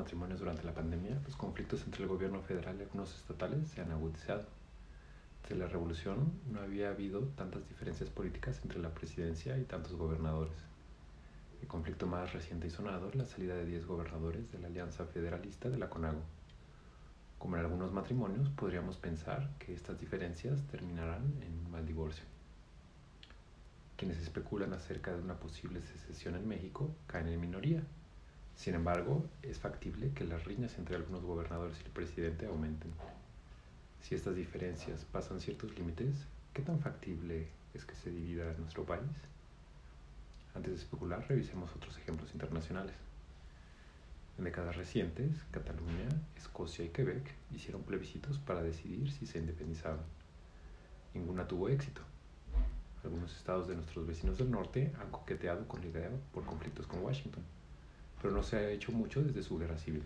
matrimonios durante la pandemia, los conflictos entre el gobierno federal y algunos estatales se han agudizado. Desde la revolución no había habido tantas diferencias políticas entre la presidencia y tantos gobernadores. El conflicto más reciente y sonado es la salida de 10 gobernadores de la Alianza Federalista de la CONAGO. Como en algunos matrimonios, podríamos pensar que estas diferencias terminarán en un mal divorcio. Quienes especulan acerca de una posible secesión en México caen en minoría. Sin embargo, es factible que las riñas entre algunos gobernadores y el presidente aumenten. Si estas diferencias pasan ciertos límites, ¿qué tan factible es que se divida nuestro país? Antes de especular, revisemos otros ejemplos internacionales. En décadas recientes, Cataluña, Escocia y Quebec hicieron plebiscitos para decidir si se independizaban. Ninguna tuvo éxito. Algunos estados de nuestros vecinos del norte han coqueteado con la idea por conflictos con Washington, pero no se ha hecho mucho desde su guerra civil.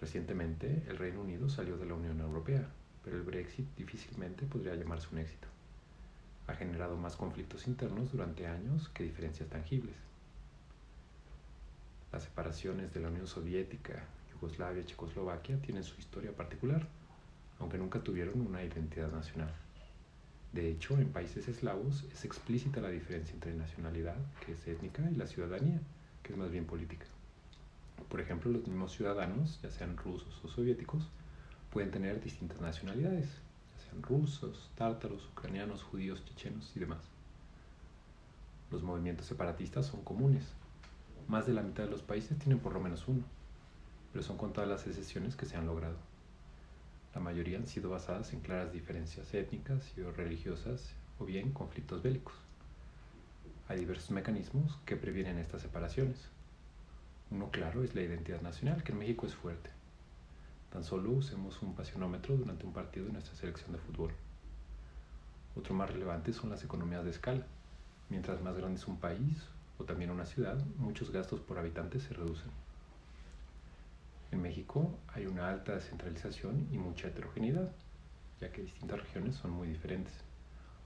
Recientemente, el Reino Unido salió de la Unión Europea, pero el Brexit difícilmente podría llamarse un éxito. Ha generado más conflictos internos durante años que diferencias tangibles. Las separaciones de la Unión Soviética, Yugoslavia y Checoslovaquia tienen su historia particular, aunque nunca tuvieron una identidad nacional. De hecho, en países eslavos es explícita la diferencia entre nacionalidad, que es étnica, y la ciudadanía, que es más bien política. Por ejemplo, los mismos ciudadanos, ya sean rusos o soviéticos, pueden tener distintas nacionalidades, ya sean rusos, tártaros, ucranianos, judíos, chechenos y demás. Los movimientos separatistas son comunes. Más de la mitad de los países tienen por lo menos uno, pero son contadas las excepciones que se han logrado. La mayoría han sido basadas en claras diferencias étnicas y o religiosas o bien conflictos bélicos. Hay diversos mecanismos que previenen estas separaciones. Uno claro es la identidad nacional, que en México es fuerte. Tan solo usemos un pasionómetro durante un partido de nuestra selección de fútbol. Otro más relevante son las economías de escala. Mientras más grande es un país o también una ciudad, muchos gastos por habitante se reducen. En México hay una alta descentralización y mucha heterogeneidad, ya que distintas regiones son muy diferentes,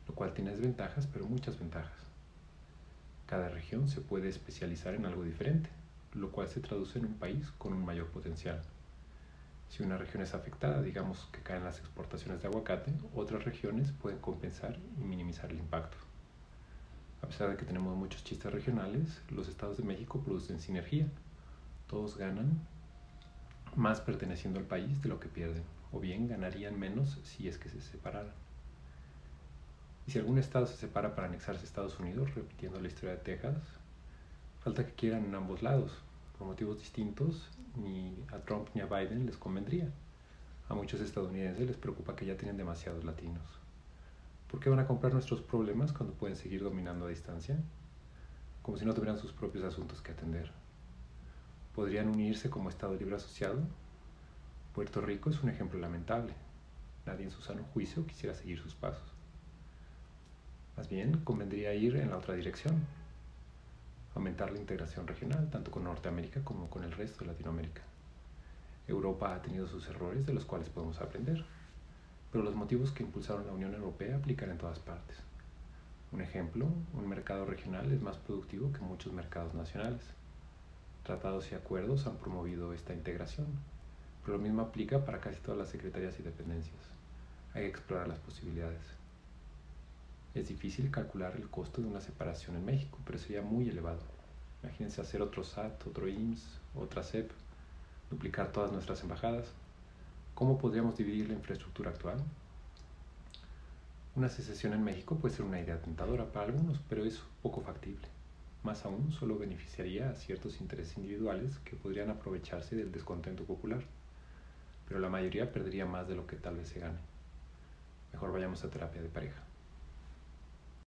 lo cual tiene desventajas, pero muchas ventajas. Cada región se puede especializar en algo diferente, lo cual se traduce en un país con un mayor potencial. Si una región es afectada, digamos que caen las exportaciones de aguacate, otras regiones pueden compensar y minimizar el impacto. A pesar de que tenemos muchos chistes regionales, los estados de México producen sinergia. Todos ganan más perteneciendo al país de lo que pierden, o bien ganarían menos si es que se separaran. Y si algún estado se separa para anexarse a Estados Unidos, repitiendo la historia de Texas, falta que quieran en ambos lados. Por motivos distintos, ni a Trump ni a Biden les convendría. A muchos estadounidenses les preocupa que ya tienen demasiados latinos. ¿Por qué van a comprar nuestros problemas cuando pueden seguir dominando a distancia? Como si no tuvieran sus propios asuntos que atender. ¿Podrían unirse como Estado libre asociado? Puerto Rico es un ejemplo lamentable. Nadie en su sano juicio quisiera seguir sus pasos. Más bien, convendría ir en la otra dirección. Aumentar la integración regional, tanto con Norteamérica como con el resto de Latinoamérica. Europa ha tenido sus errores de los cuales podemos aprender, pero los motivos que impulsaron la Unión Europea aplican en todas partes. Un ejemplo, un mercado regional es más productivo que muchos mercados nacionales tratados y acuerdos han promovido esta integración, pero lo mismo aplica para casi todas las secretarías y dependencias. Hay que explorar las posibilidades. Es difícil calcular el costo de una separación en México, pero sería muy elevado. Imagínense hacer otro SAT, otro IMSS, otra CEP, duplicar todas nuestras embajadas. ¿Cómo podríamos dividir la infraestructura actual? Una secesión en México puede ser una idea tentadora para algunos, pero es poco factible. Más aún, solo beneficiaría a ciertos intereses individuales que podrían aprovecharse del descontento popular, pero la mayoría perdería más de lo que tal vez se gane. Mejor vayamos a terapia de pareja.